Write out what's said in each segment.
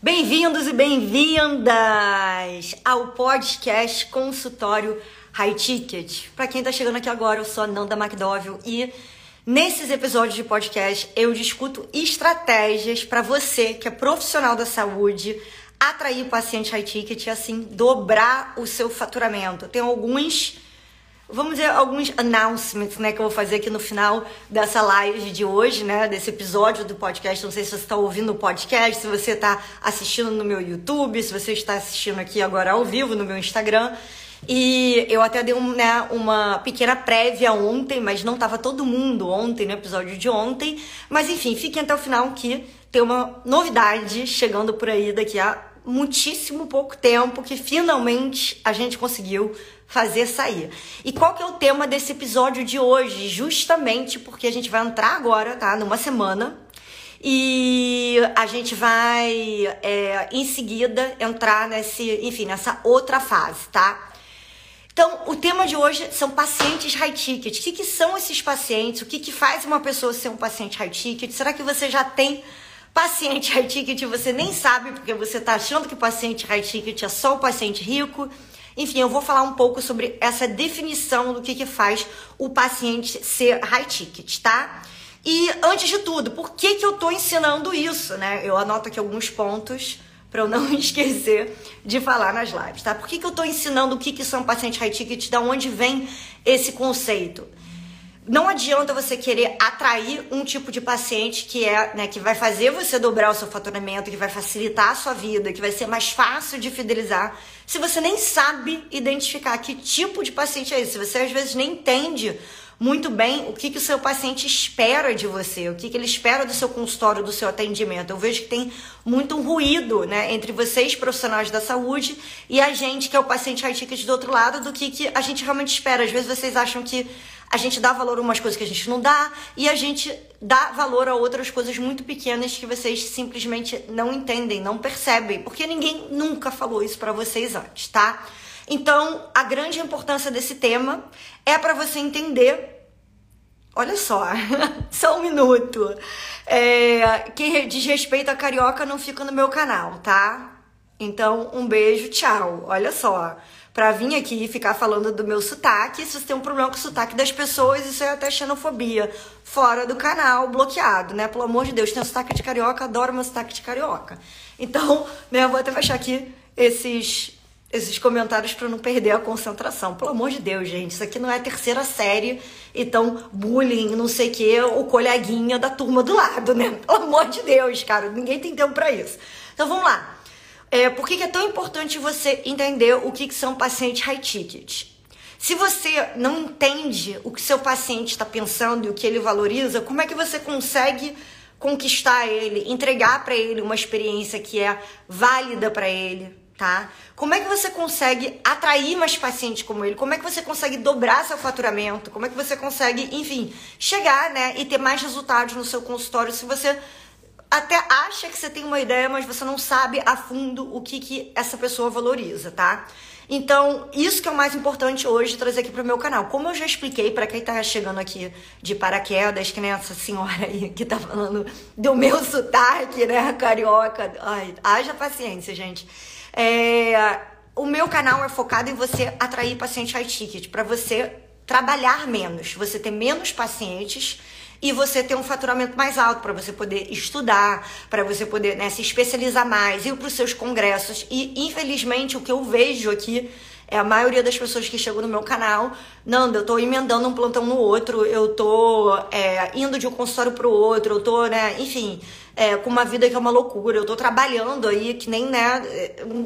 Bem-vindos e bem-vindas ao podcast Consultório High Ticket. Para quem tá chegando aqui agora, eu sou a Nanda McDowell e nesses episódios de podcast eu discuto estratégias para você que é profissional da saúde atrair paciente high ticket e assim dobrar o seu faturamento. Tem alguns vamos dizer, alguns announcements, né, que eu vou fazer aqui no final dessa live de hoje, né, desse episódio do podcast. Não sei se você está ouvindo o podcast, se você está assistindo no meu YouTube, se você está assistindo aqui agora ao vivo no meu Instagram. E eu até dei um, né, uma pequena prévia ontem, mas não estava todo mundo ontem, no episódio de ontem. Mas enfim, fiquem até o final que tem uma novidade chegando por aí daqui a muitíssimo pouco tempo que finalmente a gente conseguiu fazer sair. E qual que é o tema desse episódio de hoje? Justamente porque a gente vai entrar agora, tá? Numa semana. E a gente vai, é, em seguida, entrar nesse, enfim, nessa outra fase, tá? Então, o tema de hoje são pacientes high ticket. O que, que são esses pacientes? O que, que faz uma pessoa ser um paciente high ticket? Será que você já tem paciente high ticket você nem sabe porque você está achando que paciente high ticket é só o paciente rico? Enfim, eu vou falar um pouco sobre essa definição do que, que faz o paciente ser high ticket, tá? E antes de tudo, por que, que eu tô ensinando isso, né? Eu anoto aqui alguns pontos para eu não esquecer de falar nas lives, tá? Por que, que eu tô ensinando o que, que são pacientes high ticket, da onde vem esse conceito? Não adianta você querer atrair um tipo de paciente que é, né, que vai fazer você dobrar o seu faturamento, que vai facilitar a sua vida, que vai ser mais fácil de fidelizar, se você nem sabe identificar que tipo de paciente é esse, se você às vezes nem entende muito bem o que, que o seu paciente espera de você, o que, que ele espera do seu consultório, do seu atendimento. Eu vejo que tem muito um ruído né, entre vocês, profissionais da saúde, e a gente, que é o paciente high ticket do outro lado, do que, que a gente realmente espera. Às vezes vocês acham que a gente dá valor a umas coisas que a gente não dá e a gente dá valor a outras coisas muito pequenas que vocês simplesmente não entendem, não percebem, porque ninguém nunca falou isso para vocês antes, tá? Então, a grande importância desse tema é para você entender. Olha só, só um minuto. É, quem diz respeito a carioca não fica no meu canal, tá? Então, um beijo, tchau. Olha só pra vir aqui e ficar falando do meu sotaque. Se você tem um problema com o sotaque das pessoas, isso é até xenofobia. Fora do canal, bloqueado, né? Pelo amor de Deus, tem um sotaque de carioca, adoro meu sotaque de carioca. Então, né, eu vou até fechar aqui esses esses comentários para não perder a concentração. Pelo amor de Deus, gente, isso aqui não é terceira série, então bullying, não sei o que, o coleguinha da turma do lado, né? Pelo amor de Deus, cara, ninguém tem tempo para isso. Então vamos lá. É, por que, é tão importante você entender o que, que são pacientes high ticket? Se você não entende o que seu paciente está pensando e o que ele valoriza, como é que você consegue conquistar ele, entregar para ele uma experiência que é válida para ele, tá? Como é que você consegue atrair mais pacientes como ele? Como é que você consegue dobrar seu faturamento? Como é que você consegue, enfim, chegar, né, e ter mais resultados no seu consultório se você até acha que você tem uma ideia, mas você não sabe a fundo o que, que essa pessoa valoriza, tá? Então, isso que é o mais importante hoje trazer aqui pro meu canal. Como eu já expliquei para quem tá chegando aqui de paraquedas, que nem essa senhora aí que tá falando do meu sotaque, né, carioca. Ai, haja paciência, gente. É, o meu canal é focado em você atrair paciente high ticket, para você trabalhar menos, você ter menos pacientes e você ter um faturamento mais alto para você poder estudar, para você poder né, se especializar mais, ir para os seus congressos. E infelizmente o que eu vejo aqui é a maioria das pessoas que chegam no meu canal, Nanda, eu tô emendando um plantão no outro, eu tô é, indo de um consultório pro outro, eu tô, né, enfim, é, com uma vida que é uma loucura. Eu tô trabalhando aí que nem, né,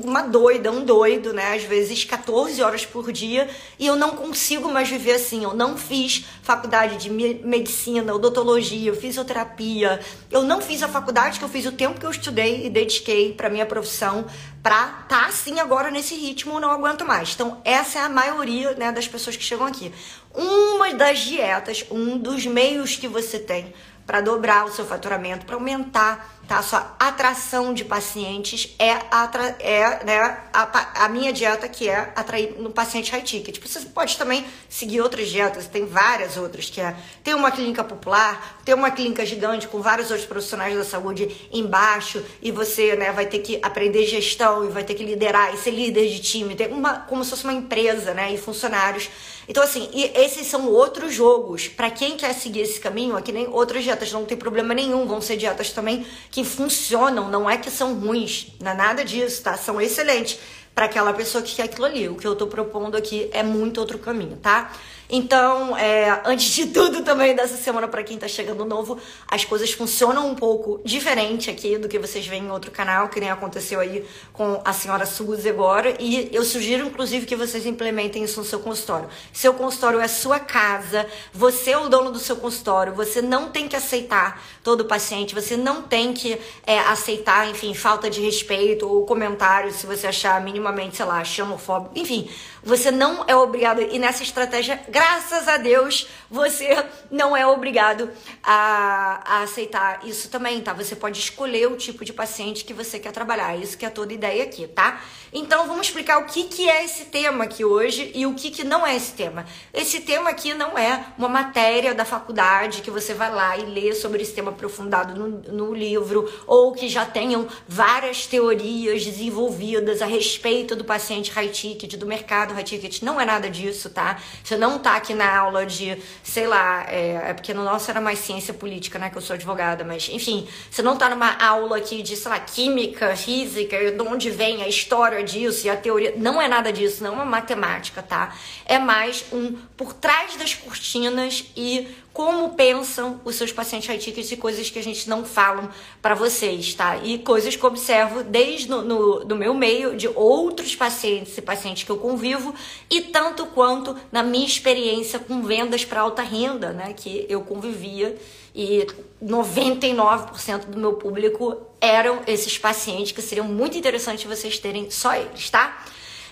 uma doida, um doido, né, às vezes 14 horas por dia, e eu não consigo mais viver assim. Eu não fiz faculdade de medicina, odontologia, fisioterapia. Eu não fiz a faculdade que eu fiz o tempo que eu estudei e dediquei para minha profissão pra tá assim agora nesse ritmo, eu não aguento mais. Então, essa é a maioria, né, das pessoas que chegam aqui. Uma das dietas, um dos meios que você tem para dobrar o seu faturamento, para aumentar tá? A sua atração de pacientes é, atra é né, a, a, minha dieta que é atrair no paciente high ticket. Você pode também seguir outras dietas, tem várias outras, que é ter uma clínica popular, ter uma clínica gigante com vários outros profissionais da saúde embaixo e você né, vai ter que aprender gestão e vai ter que liderar e ser líder de time, ter uma, como se fosse uma empresa né, e funcionários. Então, assim, esses são outros jogos. Para quem quer seguir esse caminho, aqui nem outras dietas não tem problema nenhum, vão ser dietas também que funcionam, não é que são ruins, não é nada disso, tá? São excelentes para aquela pessoa que quer aquilo ali. O que eu tô propondo aqui é muito outro caminho, tá? Então, é, antes de tudo também dessa semana para quem tá chegando novo, as coisas funcionam um pouco diferente aqui do que vocês veem em outro canal, que nem aconteceu aí com a senhora Suzy agora, e eu sugiro inclusive que vocês implementem isso no seu consultório. Seu consultório é sua casa, você é o dono do seu consultório, você não tem que aceitar todo paciente, você não tem que é, aceitar, enfim, falta de respeito ou comentário se você achar minimamente, sei lá, xenofóbico, enfim, você não é obrigado, e nessa estratégia, graças a Deus, você não é obrigado a, a aceitar isso também, tá? Você pode escolher o tipo de paciente que você quer trabalhar. Isso que é toda ideia aqui, tá? Então vamos explicar o que, que é esse tema aqui hoje e o que, que não é esse tema. Esse tema aqui não é uma matéria da faculdade que você vai lá e lê sobre esse tema aprofundado no, no livro, ou que já tenham várias teorias desenvolvidas a respeito do paciente high ticket, do mercado High Ticket não é nada disso, tá? Você não tá aqui na aula de, sei lá, é, é, porque no nosso era mais ciência política, né? Que eu sou advogada, mas enfim, você não tá numa aula aqui de, sei lá, química, física, de onde vem a história disso e a teoria. Não é nada disso, não é uma matemática, tá? É mais um por trás das cortinas e como pensam os seus pacientes high tickets e coisas que a gente não falam para vocês, tá? E coisas que eu observo desde no, no, no, meu meio de outros pacientes e pacientes que eu convivo e tanto quanto na minha experiência com vendas para alta renda, né? Que eu convivia e 99% do meu público eram esses pacientes que seriam muito interessantes vocês terem só eles, tá?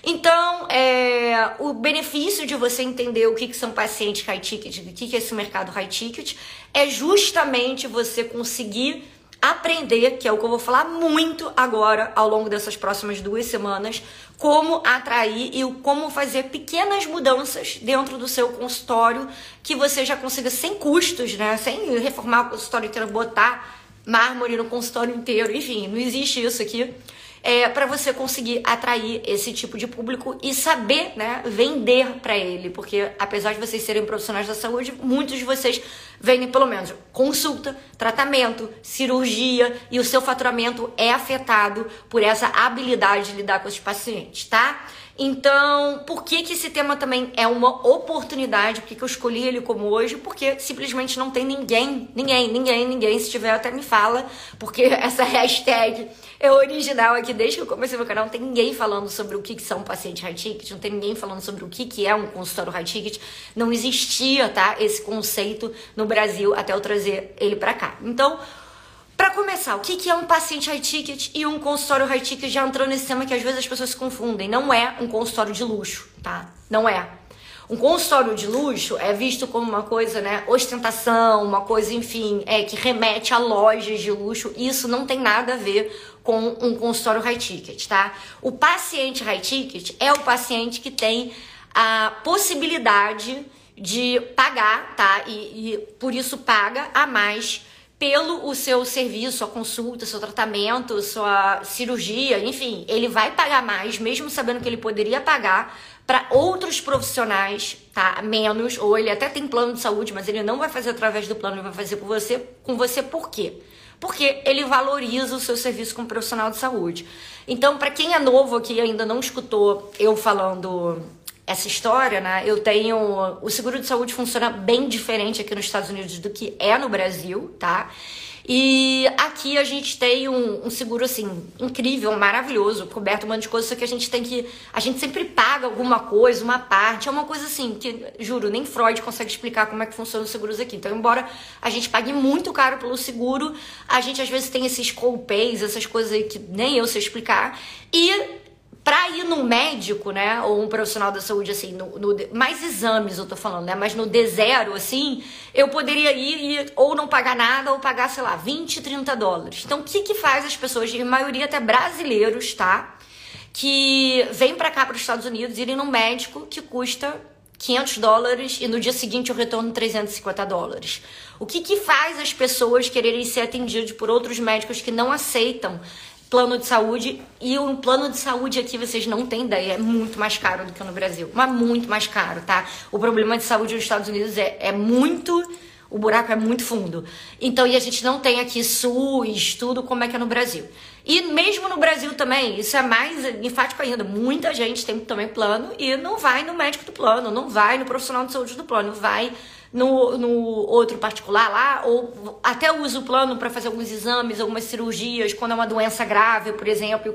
Então, é, o benefício de você entender o que, que são pacientes high ticket, o que, que é esse mercado high ticket, é justamente você conseguir aprender, que é o que eu vou falar muito agora ao longo dessas próximas duas semanas, como atrair e como fazer pequenas mudanças dentro do seu consultório que você já consiga sem custos, né? Sem reformar o consultório inteiro, botar mármore no consultório inteiro, enfim, não existe isso aqui é, para você conseguir atrair esse tipo de público e saber né, vender para ele. Porque apesar de vocês serem profissionais da saúde, muitos de vocês vendem pelo menos consulta, tratamento, cirurgia e o seu faturamento é afetado por essa habilidade de lidar com os pacientes, tá? Então, por que, que esse tema também é uma oportunidade? Por que, que eu escolhi ele como hoje? Porque simplesmente não tem ninguém, ninguém, ninguém, ninguém. Se tiver, até me fala, porque essa hashtag é original aqui desde que eu comecei meu canal. Não tem ninguém falando sobre o que, que são pacientes high ticket, não tem ninguém falando sobre o que, que é um consultório high ticket. Não existia, tá? Esse conceito no Brasil até eu trazer ele para cá. Então, para começar, o que é um paciente high ticket e um consultório high ticket? Já entrou nesse tema que às vezes as pessoas se confundem. Não é um consultório de luxo, tá? Não é. Um consultório de luxo é visto como uma coisa, né, ostentação, uma coisa, enfim, é que remete a lojas de luxo. Isso não tem nada a ver com um consultório high ticket, tá? O paciente high ticket é o paciente que tem a possibilidade de pagar, tá? E, e por isso paga a mais pelo o seu serviço, sua consulta, seu tratamento, sua cirurgia, enfim, ele vai pagar mais, mesmo sabendo que ele poderia pagar para outros profissionais, tá? Menos, ou ele até tem plano de saúde, mas ele não vai fazer através do plano, ele vai fazer com você, com você por quê? Porque ele valoriza o seu serviço como profissional de saúde. Então, para quem é novo aqui ainda não escutou eu falando essa história, né? Eu tenho. O seguro de saúde funciona bem diferente aqui nos Estados Unidos do que é no Brasil, tá? E aqui a gente tem um, um, seguro assim incrível, maravilhoso, coberto um monte de coisas, só que a gente tem que. A gente sempre paga alguma coisa, uma parte, é uma coisa assim, que, juro, nem Freud consegue explicar como é que funciona os seguros aqui. Então, embora a gente pague muito caro pelo seguro, a gente às vezes tem esses co-pays, essas coisas aí que nem eu sei explicar. E pra ir no médico, né, ou um profissional da saúde, assim, no, no mais exames eu tô falando, né, mas no D0, assim, eu poderia ir e ou não pagar nada ou pagar, sei lá, 20, 30 dólares. Então, o que que faz as pessoas, em maioria até brasileiros, tá, que vêm para cá, para os Estados Unidos, irem no médico que custa 500 dólares e no dia seguinte o retorno 350 dólares. O que que faz as pessoas quererem ser atendidas por outros médicos que não aceitam plano de saúde e um plano de saúde aqui vocês não têm ideia, é muito mais caro do que no Brasil, mas muito mais caro, tá? O problema de saúde nos Estados Unidos é, é muito o buraco é muito fundo. Então, e a gente não tem aqui SUS, tudo como é que é no Brasil. E mesmo no Brasil também, isso é mais enfático ainda. Muita gente tem também plano e não vai no médico do plano, não vai no profissional de saúde do plano, vai no, no outro particular lá, ou até usa o plano para fazer alguns exames, algumas cirurgias, quando é uma doença grave, por exemplo,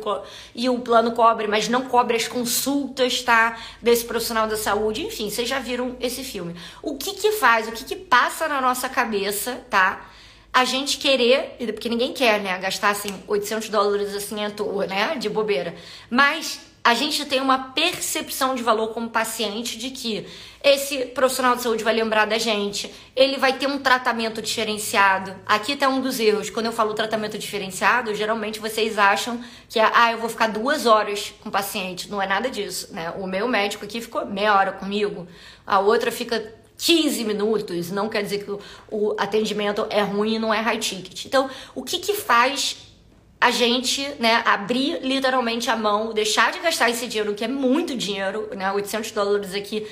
e o plano cobre, mas não cobre as consultas, tá? Desse profissional da saúde. Enfim, vocês já viram esse filme. O que que faz, o que que passa na nossa cabeça, tá? a gente querer, porque ninguém quer, né, gastar assim 800 dólares assim à toa, né, de bobeira. Mas a gente tem uma percepção de valor como paciente de que esse profissional de saúde vai lembrar da gente, ele vai ter um tratamento diferenciado. Aqui está um dos erros. Quando eu falo tratamento diferenciado, geralmente vocês acham que é, ah, eu vou ficar duas horas com o paciente. Não é nada disso, né? O meu médico aqui ficou meia hora comigo, a outra fica 15 minutos, não quer dizer que o atendimento é ruim e não é high ticket. Então, o que que faz a gente, né, abrir literalmente a mão, deixar de gastar esse dinheiro, que é muito dinheiro, né, 800 dólares aqui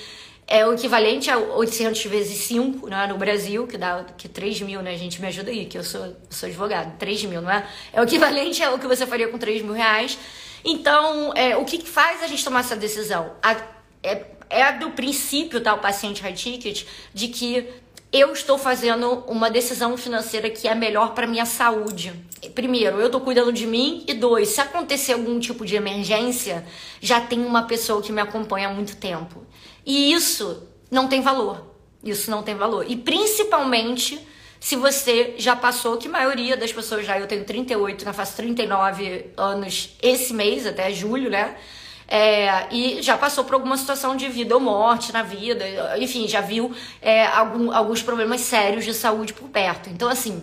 é o equivalente a 800 vezes 5, né, no Brasil, que dá que 3 mil, né, gente, me ajuda aí, que eu sou, sou advogado, 3 mil, não é? É o equivalente ao que você faria com 3 mil reais. Então, é, o que faz a gente tomar essa decisão? A, é, é do princípio, tá, o paciente high ticket, de que eu estou fazendo uma decisão financeira que é melhor para minha saúde. Primeiro, eu estou cuidando de mim e dois, se acontecer algum tipo de emergência, já tem uma pessoa que me acompanha há muito tempo. E isso não tem valor. Isso não tem valor. E principalmente se você já passou, que a maioria das pessoas já, eu tenho 38, né, faço 39 anos esse mês, até julho, né? É, e já passou por alguma situação de vida ou morte na vida, enfim, já viu é, algum, alguns problemas sérios de saúde por perto. Então, assim,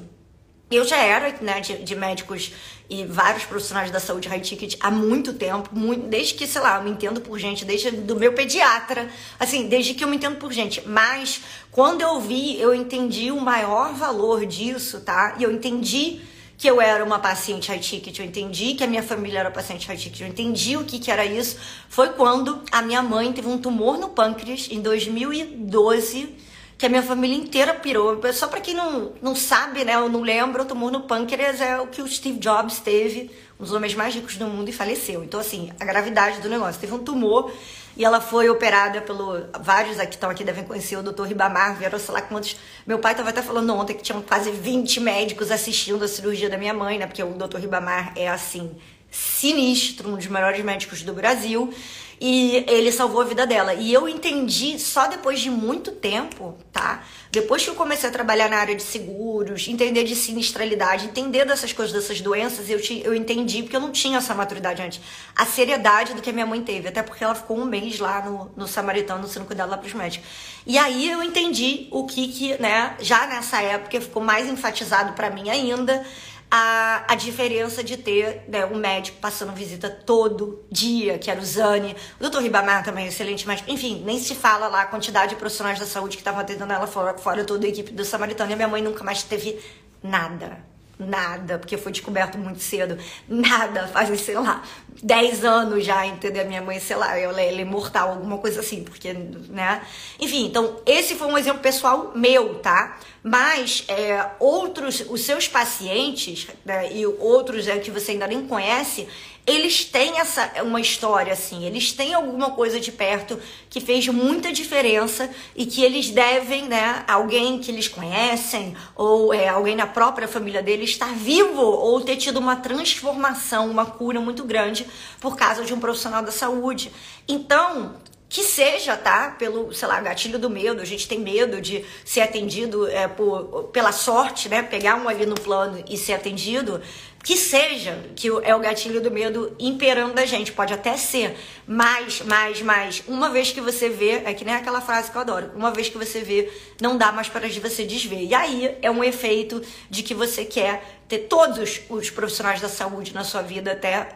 eu já era né, de, de, médicos e vários profissionais da saúde high ticket há muito tempo, muito, desde que, sei lá, eu me entendo por gente, desde do meu pediatra, assim, desde que eu me entendo por gente. Mas quando eu vi, eu entendi o maior valor disso, tá? E eu entendi que eu era uma paciente high ticket, eu entendi que a minha família era paciente high ticket, eu entendi o que, que era isso, foi quando a minha mãe teve um tumor no pâncreas em 2012, que a minha família inteira pirou. Só para quem não, não sabe, né, ou não lembra, o tumor no pâncreas é o que o Steve Jobs teve, um dos homens mais ricos do mundo, e faleceu. Então, assim, a gravidade do negócio. Teve um tumor e ela foi operada pelo. Vários aqui estão aqui devem conhecer o Dr. Ribamar, vieram sei lá quantos. Meu pai estava até falando ontem que tinham quase 20 médicos assistindo a cirurgia da minha mãe, né? Porque o Dr. Ribamar é assim, sinistro, um dos melhores médicos do Brasil e ele salvou a vida dela. E eu entendi só depois de muito tempo, tá? Depois que eu comecei a trabalhar na área de seguros, entender de sinistralidade, entender dessas coisas, dessas doenças, eu, te, eu entendi, porque eu não tinha essa maturidade antes, a seriedade do que a minha mãe teve, até porque ela ficou um mês lá no, no Samaritano sendo cuidada lá pros médicos. E aí eu entendi o que que, né, já nessa época ficou mais enfatizado para mim ainda, a, a diferença de ter né, um médico passando visita todo dia, que era o Zani. O doutor Ribamar também, excelente médico. Enfim, nem se fala lá a quantidade de profissionais da saúde que estavam atendendo ela fora, fora toda a equipe do Samaritano. E a minha mãe nunca mais teve nada nada, porque foi descoberto muito cedo. Nada, faz, sei lá, 10 anos já, entendeu? Minha mãe, sei lá, ela, ela é imortal, alguma coisa assim, porque, né? Enfim, então, esse foi um exemplo pessoal meu, tá? Mas é, outros, os seus pacientes, né, e outros é, que você ainda nem conhece, eles têm essa uma história assim, eles têm alguma coisa de perto que fez muita diferença e que eles devem, né, alguém que eles conhecem ou é, alguém na própria família deles estar vivo ou ter tido uma transformação, uma cura muito grande por causa de um profissional da saúde. Então, que seja, tá? Pelo, sei lá, gatilho do medo. A gente tem medo de ser atendido é, por, pela sorte, né? Pegar um ali no plano e ser atendido. Que seja, que é o gatilho do medo imperando da gente. Pode até ser. Mas, mas, mas, uma vez que você vê, é que nem aquela frase que eu adoro. Uma vez que você vê, não dá mais para você desver. E aí é um efeito de que você quer ter todos os profissionais da saúde na sua vida, até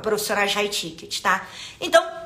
profissionais high ticket, tá? Então,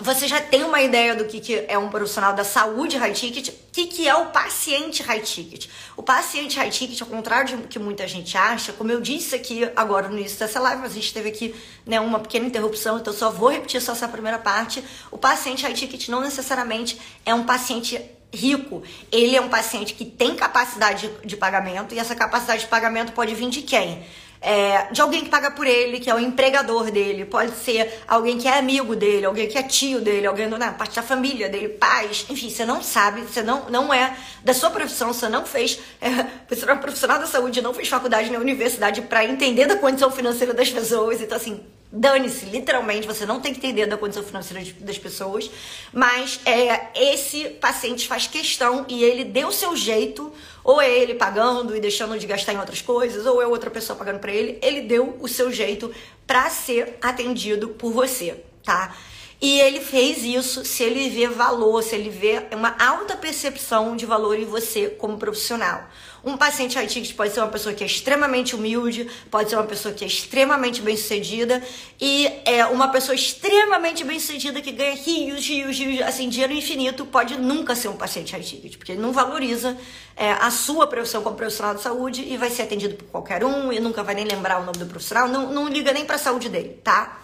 você já tem uma ideia do que, que é um profissional da saúde high ticket, o que, que é o paciente high ticket. O paciente high ticket, ao contrário do que muita gente acha, como eu disse aqui agora no início dessa live, mas a gente teve aqui né, uma pequena interrupção, então só vou repetir só essa primeira parte. O paciente high ticket não necessariamente é um paciente rico, ele é um paciente que tem capacidade de pagamento e essa capacidade de pagamento pode vir de quem? É, de alguém que paga por ele, que é o empregador dele, pode ser alguém que é amigo dele, alguém que é tio dele, alguém da parte da família dele, pais, enfim, você não sabe, você não, não é da sua profissão, você não fez, é, você é um profissional da saúde, não fez faculdade na universidade para entender da condição financeira das pessoas, então assim, Dane-se, literalmente, você não tem que entender da condição financeira das pessoas, mas é, esse paciente faz questão e ele deu o seu jeito, ou é ele pagando e deixando de gastar em outras coisas, ou é outra pessoa pagando para ele, ele deu o seu jeito para ser atendido por você, tá? E ele fez isso se ele vê valor, se ele vê uma alta percepção de valor em você como profissional. Um paciente high pode ser uma pessoa que é extremamente humilde, pode ser uma pessoa que é extremamente bem-sucedida e é uma pessoa extremamente bem-sucedida que ganha rios, rios, rios, assim, dinheiro infinito, pode nunca ser um paciente high porque ele não valoriza é, a sua profissão como profissional de saúde e vai ser atendido por qualquer um e nunca vai nem lembrar o nome do profissional, não, não liga nem para a saúde dele, tá?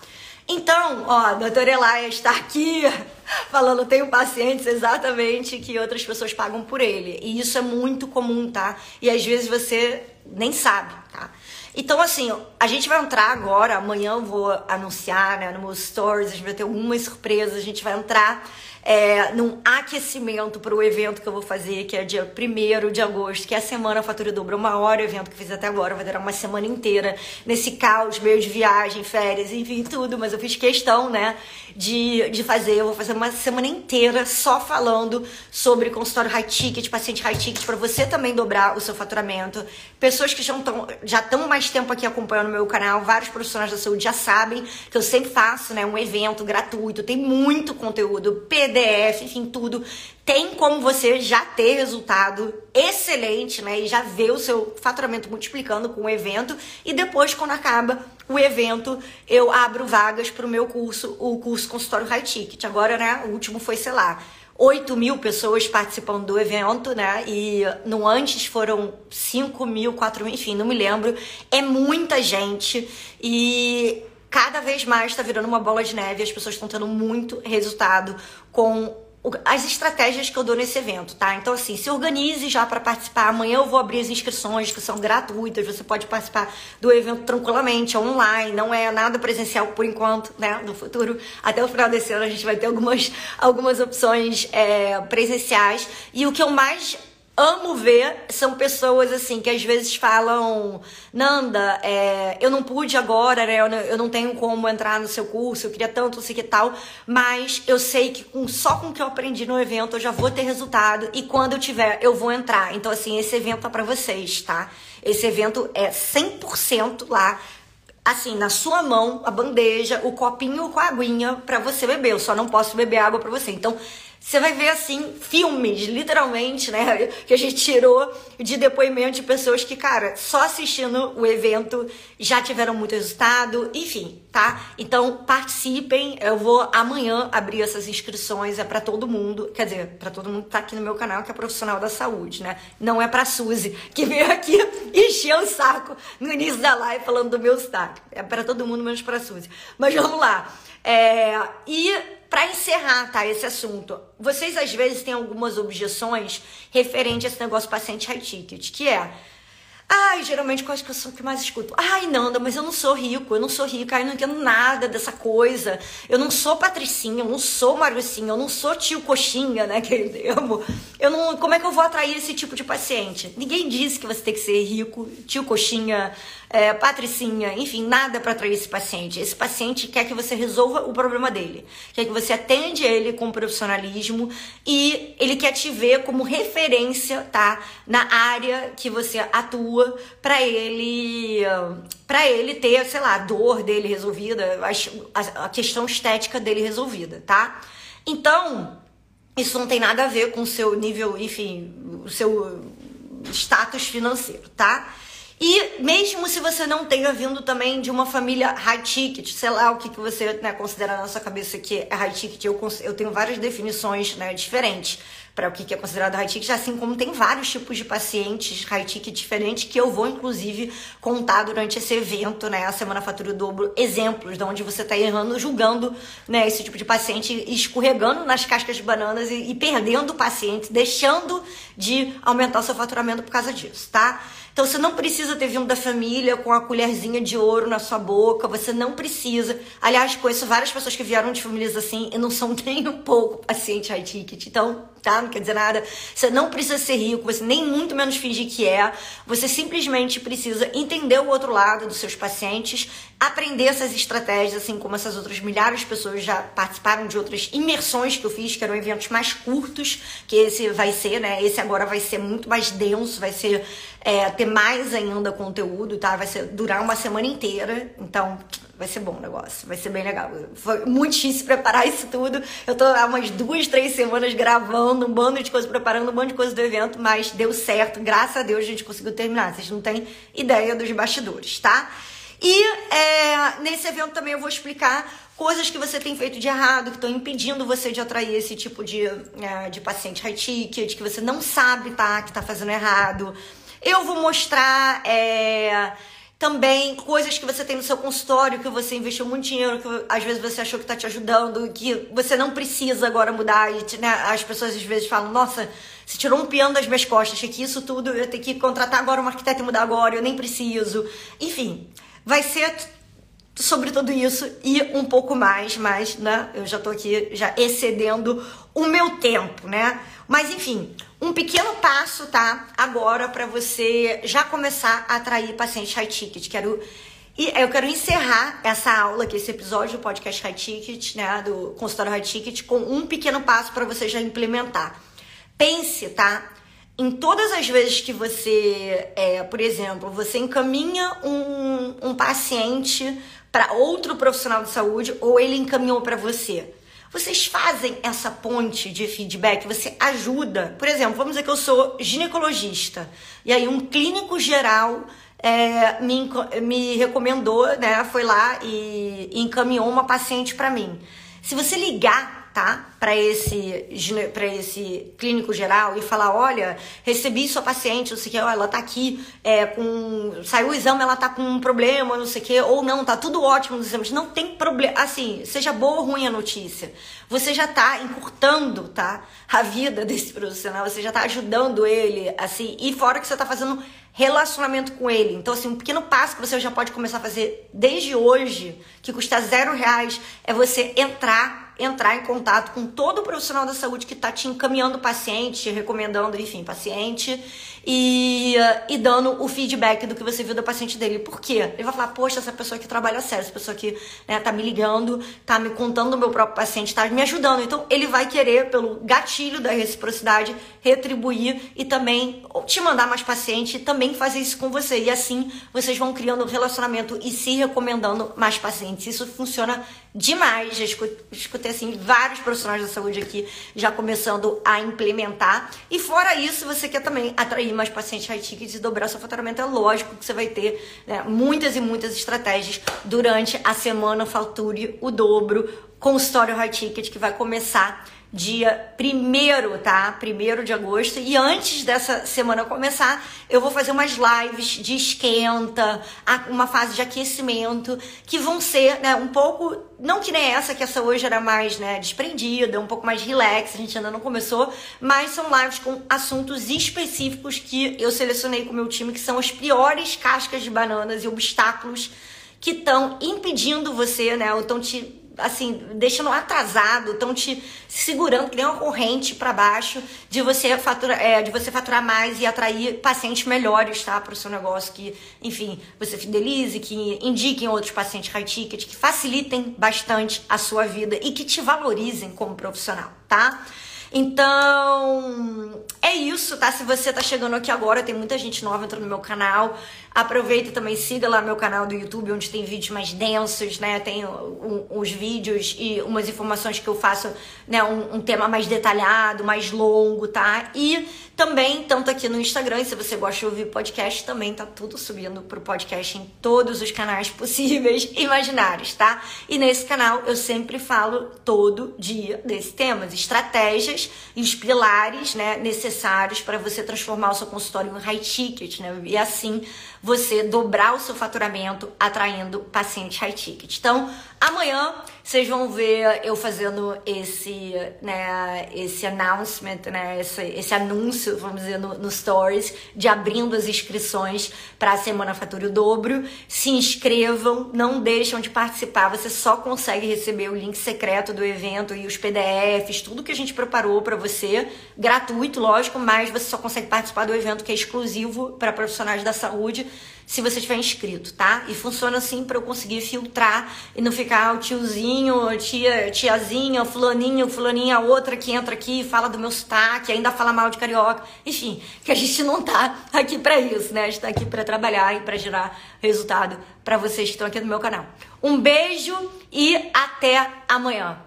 Então, ó, a doutora Elaia está aqui falando, tenho pacientes exatamente que outras pessoas pagam por ele. E isso é muito comum, tá? E às vezes você nem sabe, tá? Então, assim, a gente vai entrar agora, amanhã eu vou anunciar, né, no meu stories, a gente vai ter algumas surpresas, a gente vai entrar é, num aquecimento para o evento que eu vou fazer, que é dia 1 de agosto, que é a Semana Fatura Dobra, o maior evento que eu fiz até agora, vai durar uma semana inteira, nesse caos meio de viagem, férias, enfim, tudo, mas eu fiz questão, né, de, de fazer, eu vou fazer uma semana inteira só falando sobre consultório high ticket, paciente high ticket, para você também dobrar o seu faturamento. Pessoas que já estão já tão mais tempo aqui acompanhando o meu canal, vários profissionais da saúde já sabem que eu sempre faço, né, um evento gratuito, tem muito conteúdo, PDF, PDF, enfim, tudo. Tem como você já ter resultado excelente, né? E já ver o seu faturamento multiplicando com o evento. E depois, quando acaba o evento, eu abro vagas para o meu curso, o curso Consultório High Ticket. Agora, né? O último foi, sei lá, 8 mil pessoas participando do evento, né? E no antes foram 5 mil, 4 mil, enfim, não me lembro. É muita gente. E cada vez mais está virando uma bola de neve, as pessoas estão tendo muito resultado com as estratégias que eu dou nesse evento, tá? Então, assim, se organize já para participar. Amanhã eu vou abrir as inscrições que são gratuitas. Você pode participar do evento tranquilamente, online. Não é nada presencial por enquanto, né? No futuro, até o final desse ano, a gente vai ter algumas, algumas opções é, presenciais. E o que eu mais amo ver são pessoas assim que às vezes falam Nanda, é, eu não pude agora, né? Eu não, eu não, tenho como entrar no seu curso, eu queria tanto, sei que tal, mas eu sei que com, só com o que eu aprendi no evento eu já vou ter resultado e quando eu tiver eu vou entrar. Então assim, esse evento é para vocês, tá? Esse evento é 100% lá assim, na sua mão, a bandeja, o copinho com a aguinha para você beber. Eu só não posso beber água para você. Então, você vai ver assim filmes, literalmente, né, que a gente tirou de depoimento de pessoas que, cara, só assistindo o evento já tiveram muito resultado, enfim, tá? Então, participem. Eu vou amanhã abrir essas inscrições, é para todo mundo, quer dizer, para todo mundo que tá aqui no meu canal que é profissional da saúde, né? Não é para Suzy, que veio aqui encher o saco no início da live falando do meu destaque. É para todo mundo menos para Suzy. Mas vamos lá. É, e para encerrar, tá, esse assunto, vocês às vezes têm algumas objeções referente a esse negócio paciente high ticket, que é Ai, geralmente quais que eu sou que mais escuto? Ai, Nanda, mas eu não sou rico, eu não sou rica, eu não entendo nada dessa coisa. Eu não sou patricinha, eu não sou marucinha, eu não sou tio coxinha, né, que eu amo. Eu não, como é que eu vou atrair esse tipo de paciente? Ninguém disse que você tem que ser rico, tio coxinha, é, patricinha, enfim, nada para atrair esse paciente. Esse paciente quer que você resolva o problema dele, quer que você atende ele com profissionalismo e ele quer te ver como referência, tá, na área que você atua para ele para ele ter, sei lá, a dor dele resolvida, a, a questão estética dele resolvida, tá? Então, isso não tem nada a ver com o seu nível, enfim, o seu status financeiro, tá? E mesmo se você não tenha vindo também de uma família high ticket, sei lá o que, que você né, considera na sua cabeça que é high ticket, eu, eu tenho várias definições né, diferentes para o que, é considerado high ticket, assim como tem vários tipos de pacientes high ticket diferentes que eu vou inclusive contar durante esse evento, né, a Semana Fatura Dobro, exemplos de onde você está errando, julgando né, esse tipo de paciente, escorregando nas cascas de bananas e, e perdendo o paciente, deixando de aumentar o seu faturamento por causa disso, tá? Então você não precisa ter vindo da família com a colherzinha de ouro na sua boca, você não precisa. Aliás, conheço várias pessoas que vieram de famílias assim e não são nem um pouco paciente high ticket. Então, tá? Não quer dizer nada. Você não precisa ser rico, você nem muito menos fingir que é. Você simplesmente precisa entender o outro lado dos seus pacientes, aprender essas estratégias, assim como essas outras milhares de pessoas já participaram de outras imersões que eu fiz, que eram eventos mais curtos, que esse vai ser, né? Esse agora vai ser muito mais denso, vai ser é, ter mais ainda conteúdo, tá? Vai ser durar uma semana inteira, então vai ser bom o negócio, vai ser bem legal. Foi muito difícil preparar isso tudo. Eu tô há umas duas, três semanas gravando um bando de coisas, preparando um bando de coisas do evento, mas deu certo, graças a Deus a gente conseguiu terminar. Vocês não têm ideia dos bastidores, tá? E é, nesse evento também eu vou explicar coisas que você tem feito de errado, que estão impedindo você de atrair esse tipo de, é, de paciente high ticket, que você não sabe, tá? Que tá fazendo errado. Eu vou mostrar é, também coisas que você tem no seu consultório, que você investiu muito dinheiro, que às vezes você achou que está te ajudando, que você não precisa agora mudar. E né, as pessoas às vezes falam, nossa, você tirou um piano das minhas costas, que isso tudo eu tenho que contratar agora um arquiteto e mudar agora, eu nem preciso. Enfim, vai ser sobre tudo isso e um pouco mais, mas né, eu já tô aqui já excedendo o meu tempo, né? Mas enfim, um pequeno passo, tá? Agora para você já começar a atrair pacientes high ticket. Quero e eu quero encerrar essa aula esse episódio do podcast High Ticket, né, do consultório High Ticket, com um pequeno passo para você já implementar. Pense, tá? Em todas as vezes que você, é, por exemplo, você encaminha um, um paciente para outro profissional de saúde ou ele encaminhou para você. Vocês fazem essa ponte de feedback, você ajuda. Por exemplo, vamos dizer que eu sou ginecologista e aí um clínico geral é, me, me recomendou, né? Foi lá e, e encaminhou uma paciente para mim. Se você ligar tá? Para esse, para esse clínico geral e falar: olha, recebi sua paciente, não sei o que, ela tá aqui é, com. Saiu o exame, ela tá com um problema, não sei o que, ou não, tá tudo ótimo nos exames. Não tem problema. Assim, seja boa ou ruim a notícia. Você já tá encurtando, tá? A vida desse profissional, você já tá ajudando ele, assim, e fora que você tá fazendo relacionamento com ele. Então, assim, um pequeno passo que você já pode começar a fazer desde hoje, que custa zero reais, é você entrar entrar em contato com todo o profissional da saúde que está te encaminhando paciente, te recomendando, enfim, paciente, e, e dando o feedback do que você viu da paciente dele. Por quê? Ele vai falar, poxa, essa pessoa que trabalha sério, essa pessoa que né, tá me ligando, tá me contando o meu próprio paciente, tá me ajudando. Então, ele vai querer, pelo gatilho da reciprocidade, retribuir e também te mandar mais paciente e também fazer isso com você. E assim, vocês vão criando relacionamento e se recomendando mais pacientes. Isso funciona demais. Já escutei, assim, vários profissionais da saúde aqui já começando a implementar. E fora isso, você quer também atrair mais pacientes high tickets e dobrar seu faturamento. É lógico que você vai ter né, muitas e muitas estratégias durante a semana Fature o dobro consultório high ticket que vai começar dia 1 tá? 1 de agosto. E antes dessa semana começar, eu vou fazer umas lives de esquenta, uma fase de aquecimento, que vão ser, né, um pouco, não que nem essa, que essa hoje era mais, né, desprendida, um pouco mais relax, a gente ainda não começou, mas são lives com assuntos específicos que eu selecionei com o meu time, que são as piores cascas de bananas e obstáculos que estão impedindo você, né, ou estão te assim, deixando atrasado, estão te segurando que nem uma corrente para baixo de você faturar, é, de você faturar mais e atrair pacientes melhores, tá, para o seu negócio que, enfim, você fidelize, que indiquem outros pacientes high ticket, que facilitem bastante a sua vida e que te valorizem como profissional, tá? Então, é isso, tá? Se você tá chegando aqui agora, tem muita gente nova entrando no meu canal. Aproveita também siga lá meu canal do YouTube, onde tem vídeos mais densos, né? Tem os vídeos e umas informações que eu faço, né? Um, um, tema mais detalhado, mais longo, tá? E também, tanto aqui no Instagram, se você gosta de ouvir podcast, também tá tudo subindo pro podcast em todos os canais possíveis e imaginários, tá? E nesse canal eu sempre falo todo dia desses temas, estratégias e os pilares, né? Necessários para você transformar o seu consultório em high ticket, né? E assim você dobrar o seu faturamento atraindo paciente high ticket. Então, amanhã vocês vão ver eu fazendo esse, né, esse announcement, né, esse, esse anúncio, vamos dizer, no, no Stories, de abrindo as inscrições para a Semana Fatura o Dobro. Se inscrevam, não deixam de participar, você só consegue receber o link secreto do evento e os PDFs, tudo que a gente preparou para você, gratuito, lógico, mas você só consegue participar do evento que é exclusivo para profissionais da saúde se você tiver inscrito, tá? E funciona assim para eu conseguir filtrar e não ficar o tiozinho, tia, tiazinha, fulaninho, fulaninha, outra que entra aqui e fala do meu sotaque, ainda fala mal de carioca. Enfim, que a gente não tá aqui para isso, né? A gente tá aqui para trabalhar e para gerar resultado para vocês que estão aqui no meu canal. Um beijo e até amanhã.